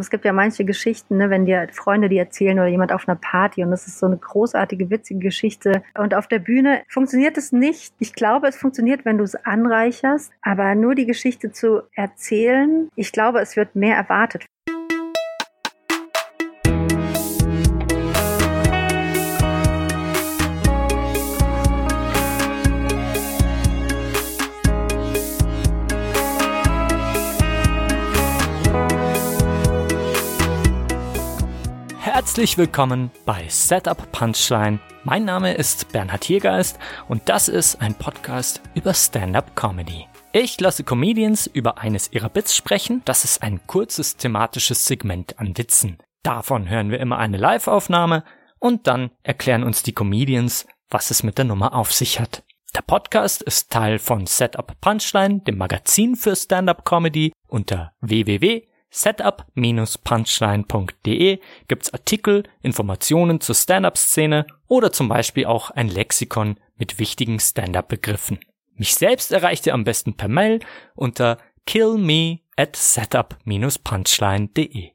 Es gibt ja manche Geschichten, ne, wenn dir Freunde die erzählen oder jemand auf einer Party und das ist so eine großartige, witzige Geschichte. Und auf der Bühne funktioniert es nicht. Ich glaube, es funktioniert, wenn du es anreicherst, aber nur die Geschichte zu erzählen, ich glaube, es wird mehr erwartet. Herzlich willkommen bei Setup Punchline. Mein Name ist Bernhard Hiergeist und das ist ein Podcast über Stand-up Comedy. Ich lasse Comedians über eines ihrer Bits sprechen. Das ist ein kurzes thematisches Segment an Witzen. Davon hören wir immer eine Live-Aufnahme und dann erklären uns die Comedians, was es mit der Nummer auf sich hat. Der Podcast ist Teil von Setup Punchline, dem Magazin für Stand-up Comedy unter www setup-punchline.de gibt's Artikel, Informationen zur Stand-up-Szene oder zum Beispiel auch ein Lexikon mit wichtigen Stand-up-Begriffen. Mich selbst erreicht ihr am besten per Mail unter killme at setup-punchline.de.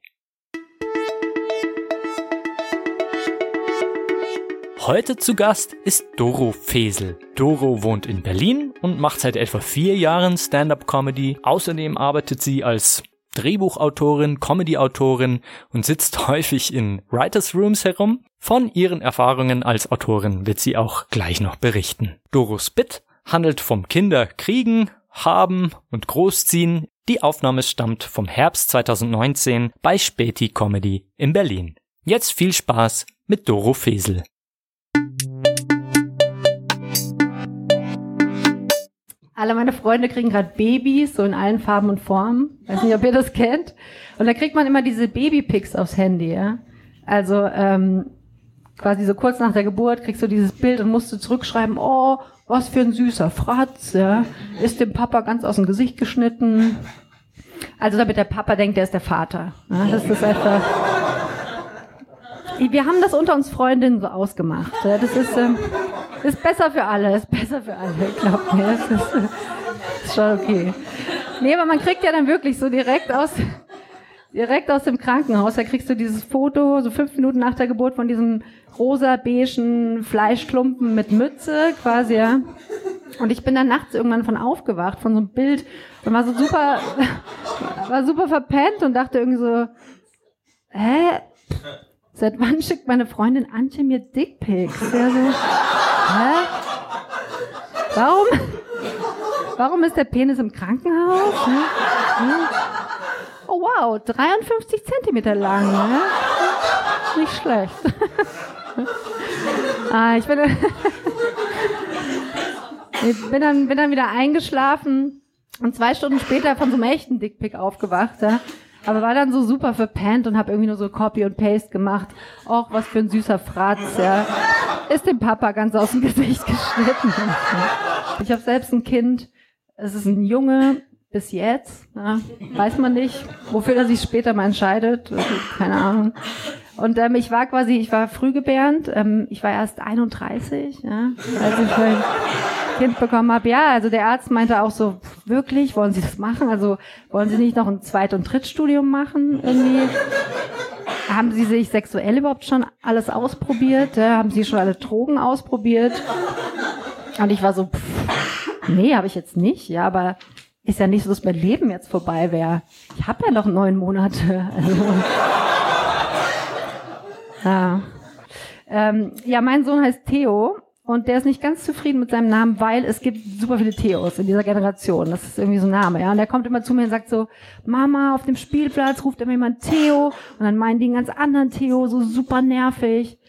Heute zu Gast ist Doro Fesel. Doro wohnt in Berlin und macht seit etwa vier Jahren Stand-up-Comedy. Außerdem arbeitet sie als Drehbuchautorin, Comedyautorin und sitzt häufig in Writers Rooms herum. Von ihren Erfahrungen als Autorin wird sie auch gleich noch berichten. Doros Bit handelt vom Kinderkriegen, haben und großziehen. Die Aufnahme stammt vom Herbst 2019 bei Späti Comedy in Berlin. Jetzt viel Spaß mit Doro Fesel. Alle meine Freunde kriegen gerade Babys, so in allen Farben und Formen. Weiß nicht, ob ihr das kennt. Und da kriegt man immer diese Babypics aufs Handy, ja. Also ähm, quasi so kurz nach der Geburt kriegst du dieses Bild und musst du zurückschreiben, oh, was für ein süßer Fratz, ja. Ist dem Papa ganz aus dem Gesicht geschnitten. Also damit der Papa denkt, der ist der Vater. Ja, das ist einfach. Wir haben das unter uns Freundinnen so ausgemacht. Ja. Das ist. Ähm, ist besser für alle, ist besser für alle, glaubt mir. Das ist, ist schon okay. Nee, aber man kriegt ja dann wirklich so direkt aus, direkt aus dem Krankenhaus, da kriegst du dieses Foto, so fünf Minuten nach der Geburt von diesem rosa-beigen Fleischklumpen mit Mütze quasi, ja. Und ich bin dann nachts irgendwann von aufgewacht, von so einem Bild und war so super, war super verpennt und dachte irgendwie so, hä? Seit wann schickt meine Freundin Antje mir Dickpics? Ja, so, hä? Warum? Warum ist der Penis im Krankenhaus? Hm? Hm? Oh wow, 53 Zentimeter lang. Ne? Nicht schlecht. ah, ich bin, ich bin, dann, bin dann wieder eingeschlafen und zwei Stunden später von so einem echten Dickpick aufgewacht. Ja? Aber war dann so super verpennt und habe irgendwie nur so Copy und Paste gemacht. Och, was für ein süßer Fratz, ja. Ist dem Papa ganz aus dem Gesicht geschnitten. Ich habe selbst ein Kind. Es ist ein Junge bis jetzt. Ja. Weiß man nicht, wofür er sich später mal entscheidet. Keine Ahnung. Und ähm, ich war quasi, ich war frühgebärend, ähm, ich war erst 31, ja, als ich mein Kind bekommen habe. Ja, also der Arzt meinte auch so, wirklich, wollen Sie das machen? Also wollen Sie nicht noch ein Zweit- und Drittstudium machen? Irgendwie? Haben Sie sich sexuell überhaupt schon alles ausprobiert? Haben Sie schon alle Drogen ausprobiert? Und ich war so, pff, nee, habe ich jetzt nicht, ja, aber ist ja nicht so, dass mein Leben jetzt vorbei wäre. Ich habe ja noch neun Monate. Also, ja. Ähm, ja, mein Sohn heißt Theo und der ist nicht ganz zufrieden mit seinem Namen, weil es gibt super viele Theos in dieser Generation. Das ist irgendwie so ein Name, ja. Und der kommt immer zu mir und sagt so, Mama, auf dem Spielplatz ruft immer jemand Theo und dann meinen die einen ganz anderen Theo, so super nervig.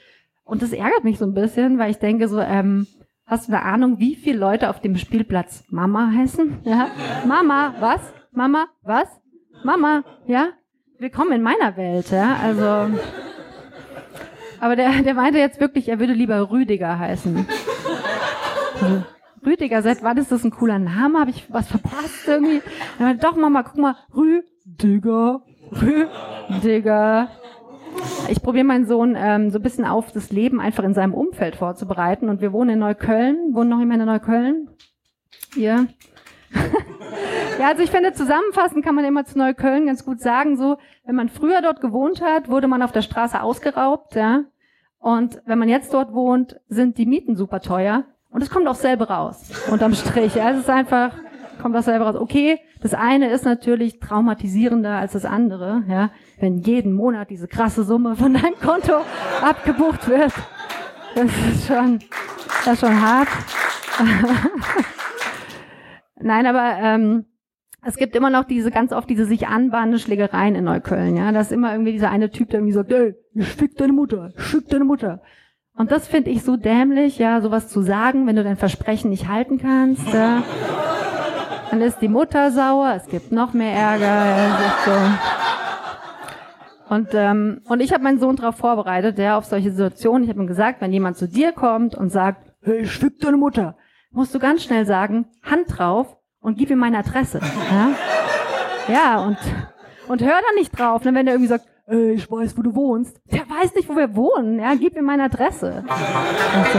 Und das ärgert mich so ein bisschen, weil ich denke so, ähm, hast du eine Ahnung, wie viele Leute auf dem Spielplatz Mama heißen? Ja? Mama, was? Mama, was? Mama, ja? Willkommen in meiner Welt, ja. Also aber der, der meinte jetzt wirklich, er würde lieber Rüdiger heißen. Also, Rüdiger, seit wann ist das ein cooler Name? Habe ich was verpasst irgendwie? Meinte, Doch, Mama, guck mal, Rüdiger, Rüdiger. Ich probiere meinen Sohn ähm, so ein bisschen auf das Leben einfach in seinem Umfeld vorzubereiten. Und wir wohnen in Neukölln. Wohnen noch jemand in Neukölln? Ihr? Ja, also ich finde, zusammenfassend kann man immer zu Neukölln ganz gut sagen, so, wenn man früher dort gewohnt hat, wurde man auf der Straße ausgeraubt, ja. Und wenn man jetzt dort wohnt, sind die Mieten super teuer. Und es kommt auch selber raus, unterm Strich. Ja, es ist einfach, kommt auch selber raus. Okay, das eine ist natürlich traumatisierender als das andere, ja. Wenn jeden Monat diese krasse Summe von deinem Konto abgebucht wird. Das ist schon, das ist schon hart. Nein, aber ähm, es gibt immer noch diese ganz oft diese sich anbahnende Schlägereien in Neukölln. Ja, da ist immer irgendwie dieser eine Typ, der irgendwie sagt, ey, ich fick deine Mutter, ich fick deine Mutter. Und das finde ich so dämlich, ja, sowas zu sagen, wenn du dein Versprechen nicht halten kannst. Ja. Dann ist die Mutter sauer, es gibt noch mehr Ärger. Ja, so. Und, ähm, und ich habe meinen Sohn darauf vorbereitet, ja, auf solche Situationen. Ich habe ihm gesagt, wenn jemand zu dir kommt und sagt, hey, ich fick deine Mutter, musst du ganz schnell sagen, Hand drauf und gib ihm meine Adresse. Ja, ja und, und hör da nicht drauf, ne, wenn er irgendwie sagt, ey, ich weiß, wo du wohnst. Der weiß nicht, wo wir wohnen. Ja, gib ihm meine Adresse. Also,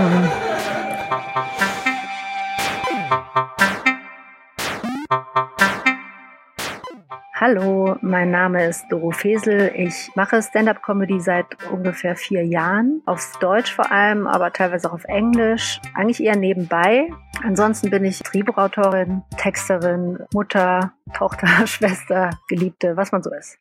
Hallo, mein Name ist Doro Fesel. Ich mache Stand-up-Comedy seit ungefähr vier Jahren. Auf Deutsch vor allem, aber teilweise auch auf Englisch. Eigentlich eher nebenbei. Ansonsten bin ich Drehbuchautorin, Texterin, Mutter, Tochter, Schwester, Geliebte, was man so ist.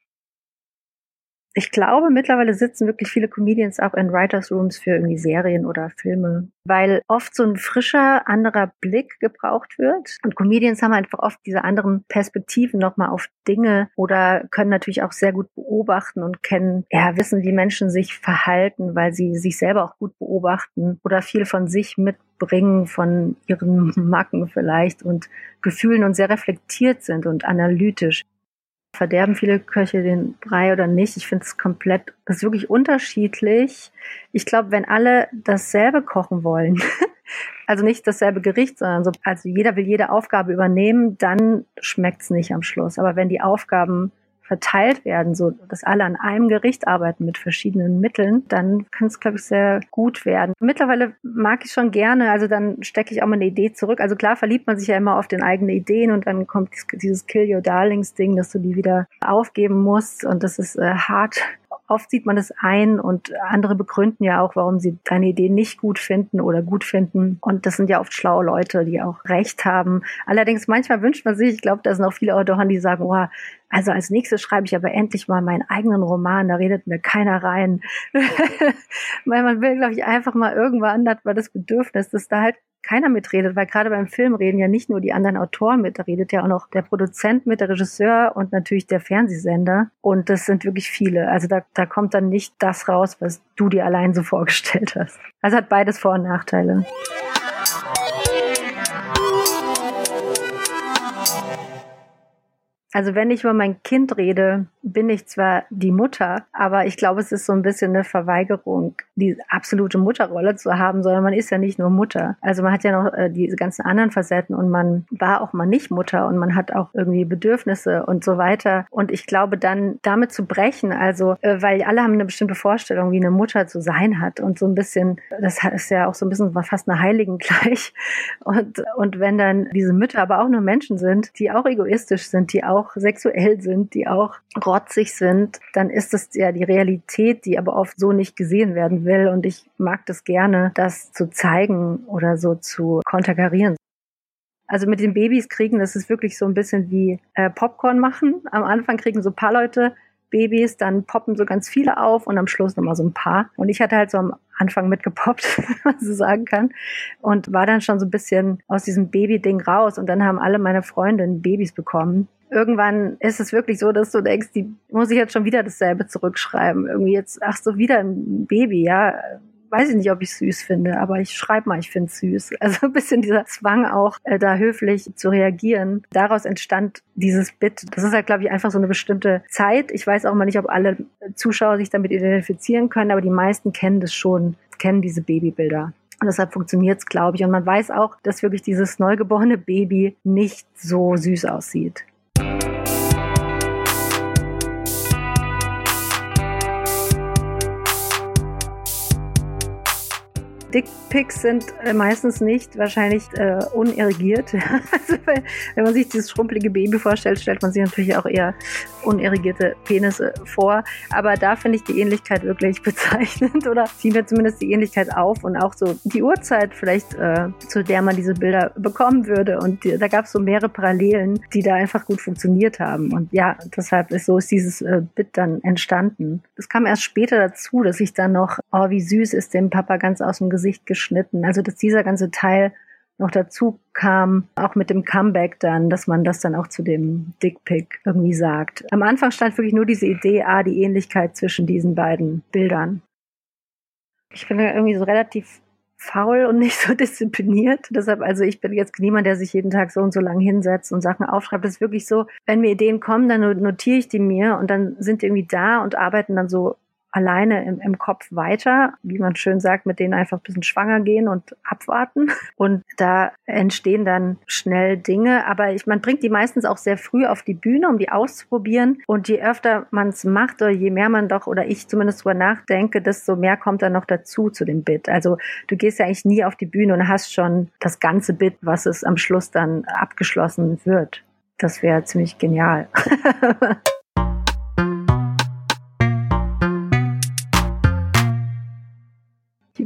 Ich glaube, mittlerweile sitzen wirklich viele Comedians auch in Writers Rooms für irgendwie Serien oder Filme, weil oft so ein frischer, anderer Blick gebraucht wird. Und Comedians haben einfach oft diese anderen Perspektiven nochmal auf Dinge oder können natürlich auch sehr gut beobachten und kennen, ja, wissen, wie Menschen sich verhalten, weil sie sich selber auch gut beobachten oder viel von sich mitbringen, von ihren Macken vielleicht und Gefühlen und sehr reflektiert sind und analytisch verderben viele Köche den Brei oder nicht. Ich finde es komplett, das ist wirklich unterschiedlich. Ich glaube, wenn alle dasselbe kochen wollen, also nicht dasselbe Gericht, sondern so, also jeder will jede Aufgabe übernehmen, dann schmeckt es nicht am Schluss. Aber wenn die Aufgaben verteilt werden, so dass alle an einem Gericht arbeiten mit verschiedenen Mitteln, dann kann es, glaube ich, sehr gut werden. Mittlerweile mag ich schon gerne, also dann stecke ich auch mal eine Idee zurück. Also klar verliebt man sich ja immer auf den eigenen Ideen und dann kommt dieses Kill Your Darlings Ding, dass du die wieder aufgeben musst und das ist äh, hart oft sieht man es ein und andere begründen ja auch, warum sie deine Idee nicht gut finden oder gut finden. Und das sind ja oft schlaue Leute, die auch recht haben. Allerdings manchmal wünscht man sich, ich glaube, da sind auch viele Autoren, die sagen, oh, also als nächstes schreibe ich aber endlich mal meinen eigenen Roman, da redet mir keiner rein. Weil man will, glaube ich, einfach mal irgendwann hat man das Bedürfnis, dass da halt keiner mitredet, weil gerade beim Film reden ja nicht nur die anderen Autoren mit, da redet ja auch noch der Produzent mit, der Regisseur und natürlich der Fernsehsender. Und das sind wirklich viele. Also da, da kommt dann nicht das raus, was du dir allein so vorgestellt hast. Also hat beides Vor- und Nachteile. Also wenn ich über mein Kind rede, bin ich zwar die Mutter, aber ich glaube, es ist so ein bisschen eine Verweigerung, die absolute Mutterrolle zu haben, sondern man ist ja nicht nur Mutter. Also man hat ja noch äh, diese ganzen anderen Facetten und man war auch mal nicht Mutter und man hat auch irgendwie Bedürfnisse und so weiter. Und ich glaube dann damit zu brechen, also äh, weil alle haben eine bestimmte Vorstellung, wie eine Mutter zu sein hat und so ein bisschen, das ist ja auch so ein bisschen fast eine Heiligen gleich. Und, und wenn dann diese Mütter aber auch nur Menschen sind, die auch egoistisch sind, die auch auch sexuell sind, die auch rotzig sind, dann ist es ja die Realität, die aber oft so nicht gesehen werden will. Und ich mag das gerne, das zu zeigen oder so zu konterkarieren. Also mit den Babys kriegen, das ist wirklich so ein bisschen wie äh, Popcorn machen. Am Anfang kriegen so ein paar Leute Babys, dann poppen so ganz viele auf und am Schluss nochmal so ein paar. Und ich hatte halt so am Anfang mitgepoppt, wenn man so sagen kann. Und war dann schon so ein bisschen aus diesem Baby-Ding raus. Und dann haben alle meine Freundinnen Babys bekommen irgendwann ist es wirklich so, dass du denkst, die muss ich jetzt schon wieder dasselbe zurückschreiben. Irgendwie jetzt, ach so, wieder ein Baby, ja. Weiß ich nicht, ob ich süß finde, aber ich schreibe mal, ich finde es süß. Also ein bisschen dieser Zwang auch, äh, da höflich zu reagieren. Daraus entstand dieses Bit. Das ist halt, glaube ich, einfach so eine bestimmte Zeit. Ich weiß auch mal nicht, ob alle Zuschauer sich damit identifizieren können, aber die meisten kennen das schon, kennen diese Babybilder. Und deshalb funktioniert es, glaube ich. Und man weiß auch, dass wirklich dieses neugeborene Baby nicht so süß aussieht. Dickpics sind äh, meistens nicht wahrscheinlich äh, unirrigiert. also, wenn man sich dieses schrumpelige Baby vorstellt, stellt man sich natürlich auch eher unirrigierte Penisse vor. Aber da finde ich die Ähnlichkeit wirklich bezeichnend oder ziehen wir zumindest die Ähnlichkeit auf und auch so die Uhrzeit vielleicht, äh, zu der man diese Bilder bekommen würde. Und die, da gab es so mehrere Parallelen, die da einfach gut funktioniert haben. Und ja, deshalb ist so ist dieses äh, Bit dann entstanden. Es kam erst später dazu, dass ich dann noch, oh, wie süß ist dem Papa ganz aus dem Gesicht geschnitten. Also dass dieser ganze Teil noch dazu kam, auch mit dem Comeback dann, dass man das dann auch zu dem Dickpick irgendwie sagt. Am Anfang stand wirklich nur diese Idee, ah, die Ähnlichkeit zwischen diesen beiden Bildern. Ich bin ja irgendwie so relativ faul und nicht so diszipliniert. Deshalb, also ich bin jetzt niemand, der sich jeden Tag so und so lang hinsetzt und Sachen aufschreibt. Es ist wirklich so, wenn mir Ideen kommen, dann notiere ich die mir und dann sind die irgendwie da und arbeiten dann so alleine im, im Kopf weiter, wie man schön sagt, mit denen einfach ein bisschen schwanger gehen und abwarten. Und da entstehen dann schnell Dinge. Aber ich, man bringt die meistens auch sehr früh auf die Bühne, um die auszuprobieren. Und je öfter man es macht oder je mehr man doch, oder ich zumindest drüber nachdenke, desto mehr kommt dann noch dazu zu dem Bit. Also du gehst ja eigentlich nie auf die Bühne und hast schon das ganze Bit, was es am Schluss dann abgeschlossen wird. Das wäre ziemlich genial.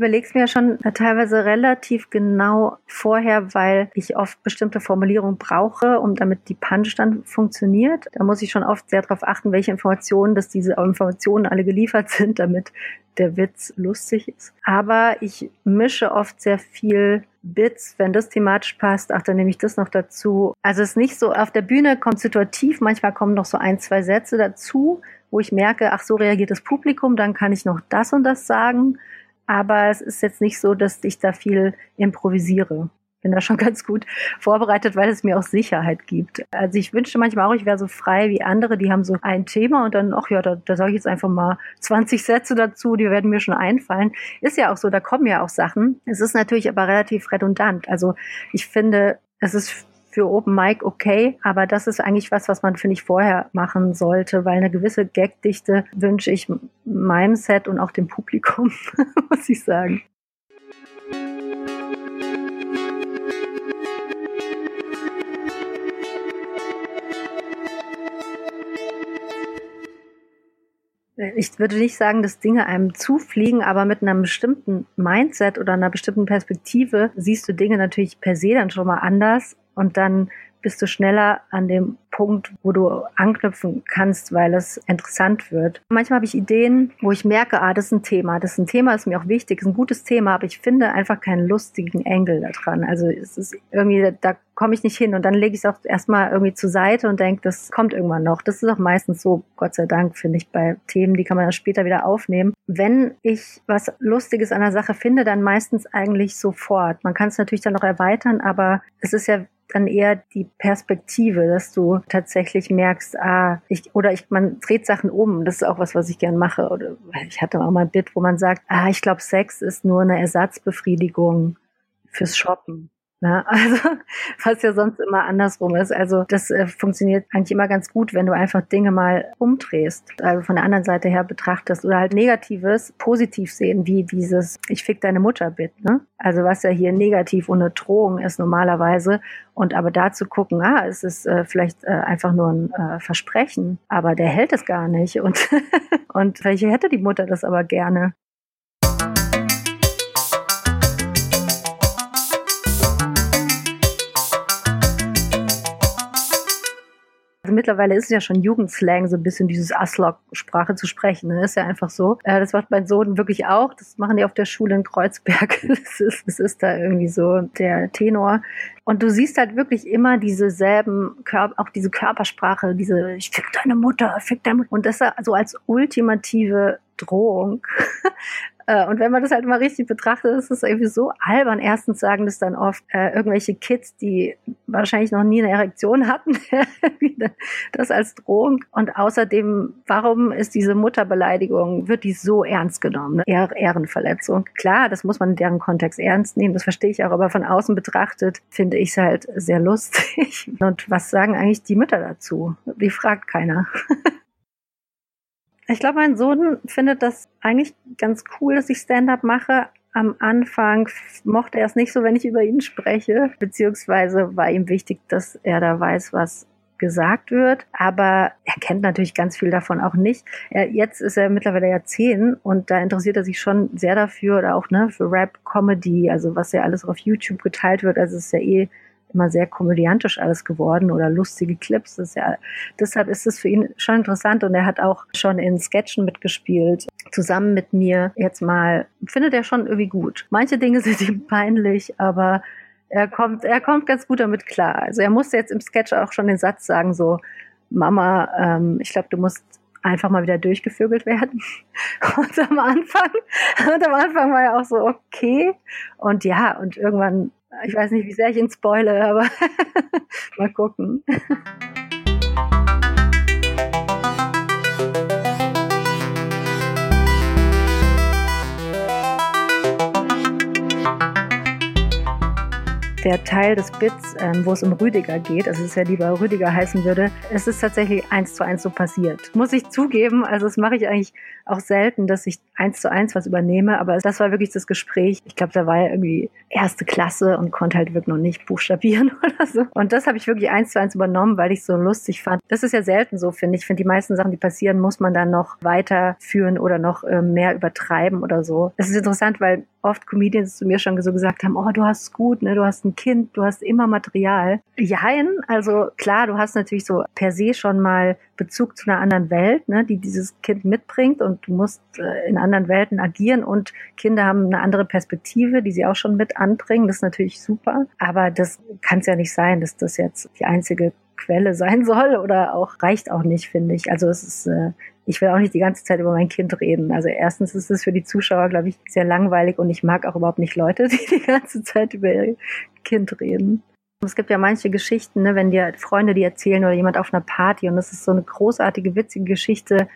überlege es mir schon teilweise relativ genau vorher, weil ich oft bestimmte Formulierungen brauche, um damit die Punch dann funktioniert. Da muss ich schon oft sehr darauf achten, welche Informationen, dass diese Informationen alle geliefert sind, damit der Witz lustig ist. Aber ich mische oft sehr viel Bits, wenn das thematisch passt, ach, dann nehme ich das noch dazu. Also es ist nicht so, auf der Bühne kommt situativ, manchmal kommen noch so ein, zwei Sätze dazu, wo ich merke, ach, so reagiert das Publikum, dann kann ich noch das und das sagen. Aber es ist jetzt nicht so, dass ich da viel improvisiere. Bin da schon ganz gut vorbereitet, weil es mir auch Sicherheit gibt. Also ich wünschte manchmal auch, ich wäre so frei wie andere, die haben so ein Thema und dann, ach ja, da, da sage ich jetzt einfach mal 20 Sätze dazu, die werden mir schon einfallen. Ist ja auch so, da kommen ja auch Sachen. Es ist natürlich aber relativ redundant. Also ich finde, es ist für Open Mic okay, aber das ist eigentlich was, was man, finde ich, vorher machen sollte, weil eine gewisse Gagdichte wünsche ich meinem Set und auch dem Publikum, muss ich sagen. ich würde nicht sagen, dass Dinge einem zufliegen, aber mit einem bestimmten Mindset oder einer bestimmten Perspektive siehst du Dinge natürlich per se dann schon mal anders und dann bist du schneller an dem Punkt, wo du anknüpfen kannst, weil es interessant wird. Manchmal habe ich Ideen, wo ich merke, ah, das ist ein Thema. Das ist ein Thema, ist mir auch wichtig, ist ein gutes Thema, aber ich finde einfach keinen lustigen Engel da dran. Also es ist irgendwie, da komme ich nicht hin und dann lege ich es auch erstmal irgendwie zur Seite und denke, das kommt irgendwann noch. Das ist auch meistens so, Gott sei Dank, finde ich, bei Themen, die kann man dann später wieder aufnehmen. Wenn ich was Lustiges an der Sache finde, dann meistens eigentlich sofort. Man kann es natürlich dann noch erweitern, aber es ist ja dann eher die Perspektive, dass du tatsächlich merkst, ah, ich, oder ich, man dreht Sachen um. Das ist auch was, was ich gern mache. Oder ich hatte auch mal ein Bit, wo man sagt, ah, ich glaube, Sex ist nur eine Ersatzbefriedigung fürs Shoppen. Ja, also, was ja sonst immer andersrum ist. Also, das äh, funktioniert eigentlich immer ganz gut, wenn du einfach Dinge mal umdrehst, also von der anderen Seite her betrachtest oder halt Negatives positiv sehen, wie dieses Ich fick deine Mutter bit, ne? Also, was ja hier negativ und eine Drohung ist normalerweise. Und aber da zu gucken, ah, es ist äh, vielleicht äh, einfach nur ein äh, Versprechen, aber der hält es gar nicht. Und, und vielleicht hätte die Mutter das aber gerne. Mittlerweile ist es ja schon Jugendslang, so ein bisschen dieses Aslok-Sprache zu sprechen. Ne? ist ja einfach so. Äh, das macht mein Sohn wirklich auch. Das machen die auf der Schule in Kreuzberg. Das ist, das ist da irgendwie so der Tenor. Und du siehst halt wirklich immer diese selben, Körper, auch diese Körpersprache, diese, ich fick deine Mutter, fick deine Mutter. Und das so als ultimative Drohung und wenn man das halt mal richtig betrachtet, ist es irgendwie so albern. Erstens sagen das dann oft äh, irgendwelche Kids, die wahrscheinlich noch nie eine Erektion hatten, das als Drohung. Und außerdem, warum ist diese Mutterbeleidigung, wird die so ernst genommen? Ne? Ehrenverletzung. Klar, das muss man in deren Kontext ernst nehmen, das verstehe ich auch, aber von außen betrachtet finde ich es halt sehr lustig. Und was sagen eigentlich die Mütter dazu? Die fragt keiner. Ich glaube, mein Sohn findet das eigentlich ganz cool, dass ich Stand-up mache, am Anfang mochte er es nicht so, wenn ich über ihn spreche, beziehungsweise war ihm wichtig, dass er da weiß, was gesagt wird, aber er kennt natürlich ganz viel davon auch nicht. Er, jetzt ist er mittlerweile ja zehn und da interessiert er sich schon sehr dafür oder auch ne, für Rap, Comedy, also was ja alles auf YouTube geteilt wird. Also es ist ja eh immer sehr komödiantisch alles geworden oder lustige Clips. Das ist ja, deshalb ist es für ihn schon interessant und er hat auch schon in Sketchen mitgespielt, zusammen mit mir. Jetzt mal findet er schon irgendwie gut. Manche Dinge sind ihm peinlich, aber er kommt, er kommt ganz gut damit klar. Also er musste jetzt im Sketch auch schon den Satz sagen, so, Mama, ähm, ich glaube, du musst einfach mal wieder durchgevögelt werden. Und am Anfang, und am Anfang war er auch so, okay. Und ja, und irgendwann, ich weiß nicht, wie sehr ich ihn spoile, aber mal gucken. Der Teil des Bits, ähm, wo es um Rüdiger geht, also es ja lieber Rüdiger heißen würde, es ist tatsächlich eins zu eins so passiert. Muss ich zugeben, also das mache ich eigentlich auch selten, dass ich eins zu eins was übernehme, aber das war wirklich das Gespräch. Ich glaube, da war er irgendwie erste Klasse und konnte halt wirklich noch nicht buchstabieren oder so. Und das habe ich wirklich eins zu eins übernommen, weil ich so lustig fand. Das ist ja selten so, finde ich. Ich finde, die meisten Sachen, die passieren, muss man dann noch weiterführen oder noch äh, mehr übertreiben oder so. Es ist interessant, weil oft Comedians zu mir schon so gesagt haben, oh, du hast es gut, ne, du hast ein Kind, du hast immer Material. Jein, also klar, du hast natürlich so per se schon mal Bezug zu einer anderen Welt, ne, die dieses Kind mitbringt und du musst äh, in anderen Welten agieren und Kinder haben eine andere Perspektive, die sie auch schon mit anbringen. Das ist natürlich super, aber das kann es ja nicht sein, dass das jetzt die einzige Quelle sein soll oder auch reicht auch nicht, finde ich. Also es ist äh, ich will auch nicht die ganze Zeit über mein Kind reden. Also erstens ist es für die Zuschauer, glaube ich, sehr langweilig und ich mag auch überhaupt nicht Leute, die die ganze Zeit über ihr Kind reden. Es gibt ja manche Geschichten, ne, wenn dir Freunde die erzählen oder jemand auf einer Party und das ist so eine großartige, witzige Geschichte,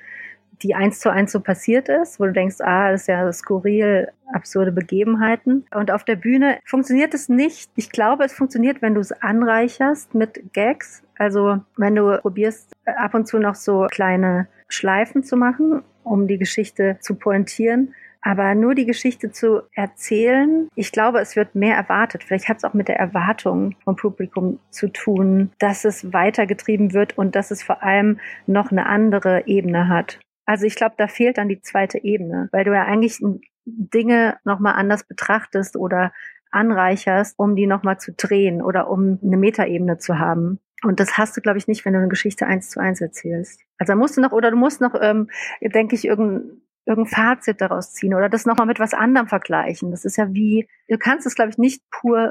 die eins zu eins so passiert ist, wo du denkst, ah, das ist ja skurril, absurde Begebenheiten. Und auf der Bühne funktioniert es nicht. Ich glaube, es funktioniert, wenn du es anreicherst mit Gags. Also wenn du probierst, ab und zu noch so kleine Schleifen zu machen, um die Geschichte zu pointieren. Aber nur die Geschichte zu erzählen, ich glaube, es wird mehr erwartet. Vielleicht hat es auch mit der Erwartung vom Publikum zu tun, dass es weitergetrieben wird und dass es vor allem noch eine andere Ebene hat. Also ich glaube, da fehlt dann die zweite Ebene, weil du ja eigentlich Dinge nochmal anders betrachtest oder anreicherst, um die nochmal zu drehen oder um eine Metaebene zu haben. Und das hast du, glaube ich, nicht, wenn du eine Geschichte eins zu eins erzählst. Also da musst du noch, oder du musst noch, ähm, denke ich, irgendein, irgendein Fazit daraus ziehen oder das nochmal mit was anderem vergleichen. Das ist ja wie, du kannst es, glaube ich, nicht pur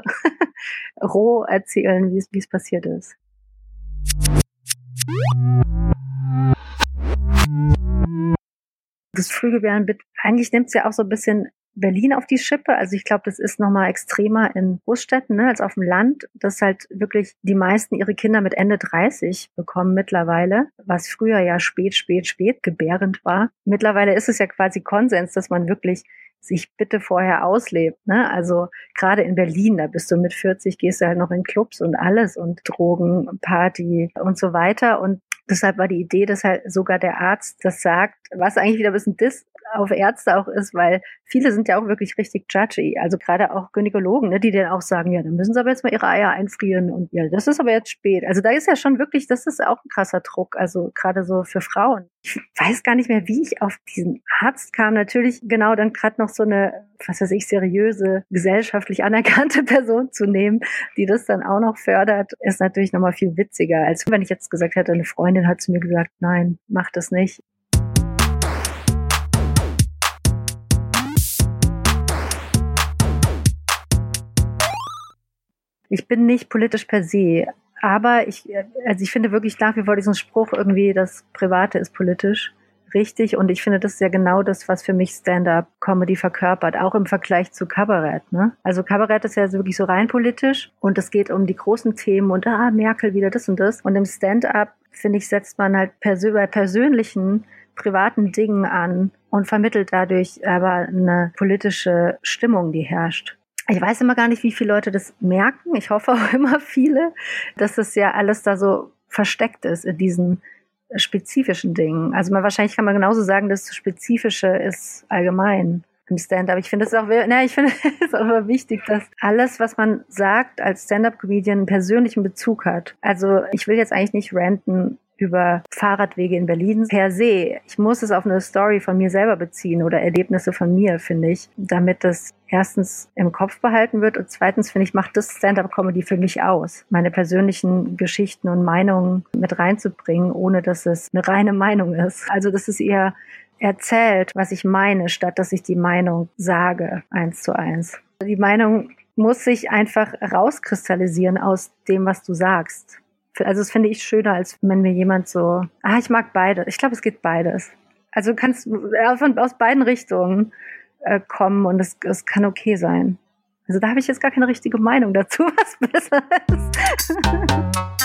roh erzählen, wie es passiert ist. Das Frühgebären, eigentlich nimmt es ja auch so ein bisschen Berlin auf die Schippe. Also ich glaube, das ist nochmal extremer in Großstädten ne, als auf dem Land, dass halt wirklich die meisten ihre Kinder mit Ende 30 bekommen mittlerweile, was früher ja spät, spät, spät gebärend war. Mittlerweile ist es ja quasi Konsens, dass man wirklich sich bitte vorher auslebt. Ne? Also gerade in Berlin, da bist du mit 40, gehst du halt noch in Clubs und alles und Drogen, Party und so weiter. Und deshalb war die Idee, dass halt sogar der Arzt das sagt, was eigentlich wieder ein bisschen Dis auf Ärzte auch ist, weil viele sind ja auch wirklich richtig judgy. Also gerade auch Gynäkologen, ne, die dann auch sagen, ja, dann müssen sie aber jetzt mal ihre Eier einfrieren und ja, das ist aber jetzt spät. Also da ist ja schon wirklich, das ist auch ein krasser Druck, also gerade so für Frauen. Ich weiß gar nicht mehr, wie ich auf diesen Arzt kam. Natürlich genau dann gerade noch so eine, was weiß ich, seriöse, gesellschaftlich anerkannte Person zu nehmen, die das dann auch noch fördert, ist natürlich nochmal viel witziger, als wenn ich jetzt gesagt hätte, eine Freundin hat zu mir gesagt, nein, mach das nicht. Ich bin nicht politisch per se, aber ich, also ich finde wirklich nach wie vor diesen Spruch irgendwie, das Private ist politisch richtig und ich finde, das ist ja genau das, was für mich Stand-up-Comedy verkörpert, auch im Vergleich zu Kabarett. Ne? Also Kabarett ist ja wirklich so rein politisch und es geht um die großen Themen und ah, Merkel wieder das und das. Und im Stand-up, finde ich, setzt man halt persö bei persönlichen, privaten Dingen an und vermittelt dadurch aber eine politische Stimmung, die herrscht. Ich weiß immer gar nicht, wie viele Leute das merken. Ich hoffe auch immer viele, dass das ja alles da so versteckt ist in diesen spezifischen Dingen. Also man, wahrscheinlich kann man genauso sagen, das Spezifische ist allgemein. im Stand-up. Ich finde es auch, na, ich finde es auch wichtig, dass alles, was man sagt als Stand-up-Comedian, einen persönlichen Bezug hat. Also ich will jetzt eigentlich nicht ranten über Fahrradwege in Berlin per se. Ich muss es auf eine Story von mir selber beziehen oder Erlebnisse von mir, finde ich, damit das erstens im Kopf behalten wird und zweitens, finde ich, macht das Stand-up-Comedy für mich aus, meine persönlichen Geschichten und Meinungen mit reinzubringen, ohne dass es eine reine Meinung ist. Also das ist eher erzählt, was ich meine, statt dass ich die Meinung sage, eins zu eins. Die Meinung muss sich einfach rauskristallisieren aus dem, was du sagst. Also das finde ich schöner, als wenn mir jemand so, ah, ich mag beide. Ich glaube, es geht beides. Also du kannst aus beiden Richtungen äh, kommen und es, es kann okay sein. Also da habe ich jetzt gar keine richtige Meinung dazu, was besser ist.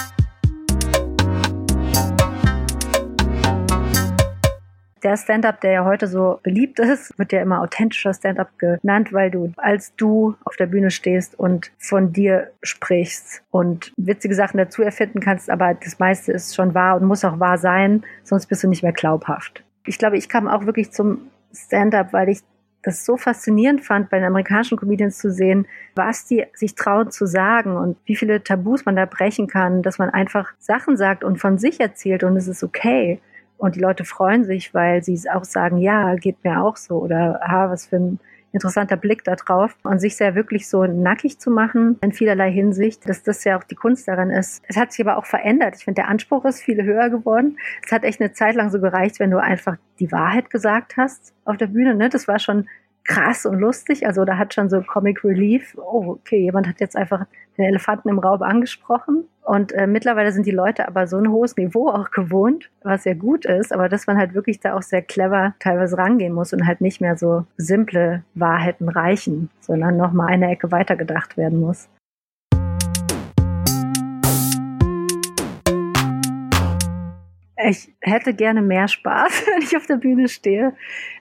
Der Stand-up, der ja heute so beliebt ist, wird ja immer authentischer Stand-up genannt, weil du als du auf der Bühne stehst und von dir sprichst und witzige Sachen dazu erfinden kannst, aber das meiste ist schon wahr und muss auch wahr sein, sonst bist du nicht mehr glaubhaft. Ich glaube, ich kam auch wirklich zum Stand-up, weil ich das so faszinierend fand, bei den amerikanischen Comedians zu sehen, was die sich trauen zu sagen und wie viele Tabus man da brechen kann, dass man einfach Sachen sagt und von sich erzählt und es ist okay. Und die Leute freuen sich, weil sie auch sagen, ja, geht mir auch so oder ha, was für ein interessanter Blick da drauf und sich sehr wirklich so nackig zu machen in vielerlei Hinsicht, dass das ja auch die Kunst daran ist. Es hat sich aber auch verändert. Ich finde, der Anspruch ist viel höher geworden. Es hat echt eine Zeit lang so gereicht, wenn du einfach die Wahrheit gesagt hast auf der Bühne. Ne? Das war schon krass und lustig. Also da hat schon so Comic Relief. Oh, okay, jemand hat jetzt einfach den Elefanten im Raum angesprochen. Und äh, mittlerweile sind die Leute aber so ein hohes Niveau auch gewohnt, was ja gut ist, aber dass man halt wirklich da auch sehr clever teilweise rangehen muss und halt nicht mehr so simple Wahrheiten reichen, sondern nochmal eine Ecke weitergedacht werden muss. Ich hätte gerne mehr Spaß, wenn ich auf der Bühne stehe,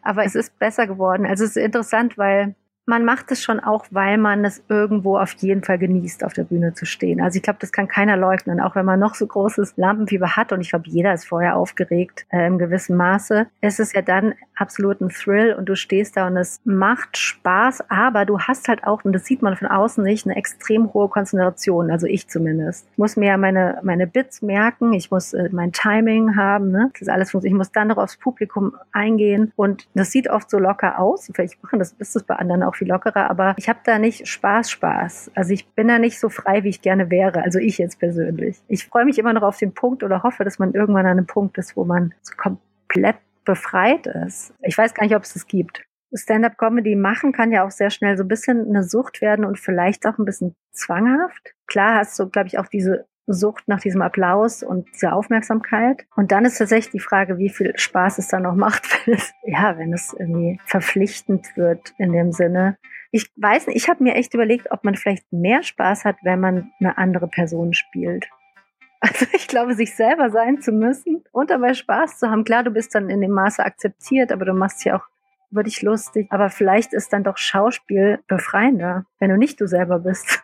aber es ist besser geworden. Also es ist interessant, weil man macht es schon auch, weil man es irgendwo auf jeden Fall genießt, auf der Bühne zu stehen. Also ich glaube, das kann keiner leugnen, auch wenn man noch so großes Lampenfieber hat und ich glaube, jeder ist vorher aufgeregt äh, im gewissen Maße. Es ist ja dann absolut ein Thrill und du stehst da und es macht Spaß, aber du hast halt auch, und das sieht man von außen nicht, eine extrem hohe Konzentration, also ich zumindest. Ich muss mir ja meine, meine Bits merken, ich muss äh, mein Timing haben, ne? das ist alles. Ich muss dann noch aufs Publikum eingehen und das sieht oft so locker aus. Vielleicht machen das, ist das bei anderen auch viel lockerer, aber ich habe da nicht Spaß, Spaß. Also ich bin da nicht so frei, wie ich gerne wäre. Also ich jetzt persönlich. Ich freue mich immer noch auf den Punkt oder hoffe, dass man irgendwann an einem Punkt ist, wo man komplett befreit ist. Ich weiß gar nicht, ob es das gibt. Stand-up-Comedy machen kann ja auch sehr schnell so ein bisschen eine Sucht werden und vielleicht auch ein bisschen zwanghaft. Klar hast du, glaube ich, auch diese Sucht nach diesem Applaus und dieser Aufmerksamkeit. Und dann ist tatsächlich die Frage, wie viel Spaß es dann noch macht, wenn es, ja, wenn es irgendwie verpflichtend wird in dem Sinne. Ich weiß nicht, ich habe mir echt überlegt, ob man vielleicht mehr Spaß hat, wenn man eine andere Person spielt. Also ich glaube, sich selber sein zu müssen und dabei Spaß zu haben. Klar, du bist dann in dem Maße akzeptiert, aber du machst ja auch über dich lustig. Aber vielleicht ist dann doch Schauspiel befreiender, wenn du nicht du selber bist.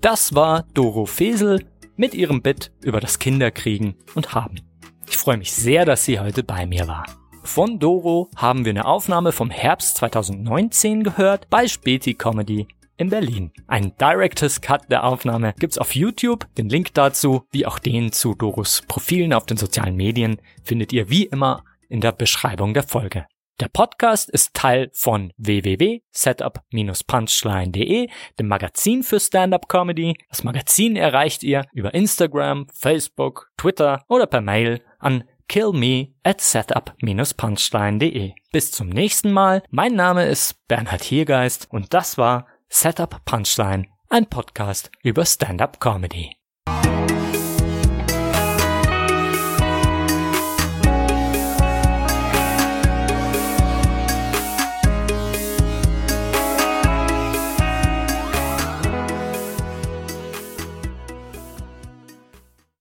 Das war Doro Fesel mit ihrem Bit über das Kinderkriegen und Haben. Ich freue mich sehr, dass sie heute bei mir war. Von Doro haben wir eine Aufnahme vom Herbst 2019 gehört bei Späti Comedy in Berlin. Ein Director's Cut der Aufnahme gibt's auf YouTube. Den Link dazu, wie auch den zu Doros Profilen auf den sozialen Medien, findet ihr wie immer in der Beschreibung der Folge. Der Podcast ist Teil von www.setup-punchline.de, dem Magazin für Stand-up Comedy. Das Magazin erreicht ihr über Instagram, Facebook, Twitter oder per Mail an killme at setup-punchline.de. Bis zum nächsten Mal. Mein Name ist Bernhard Hiergeist und das war Setup Punchline, ein Podcast über Stand-up Comedy.